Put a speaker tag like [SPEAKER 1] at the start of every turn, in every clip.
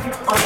[SPEAKER 1] on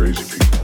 [SPEAKER 2] What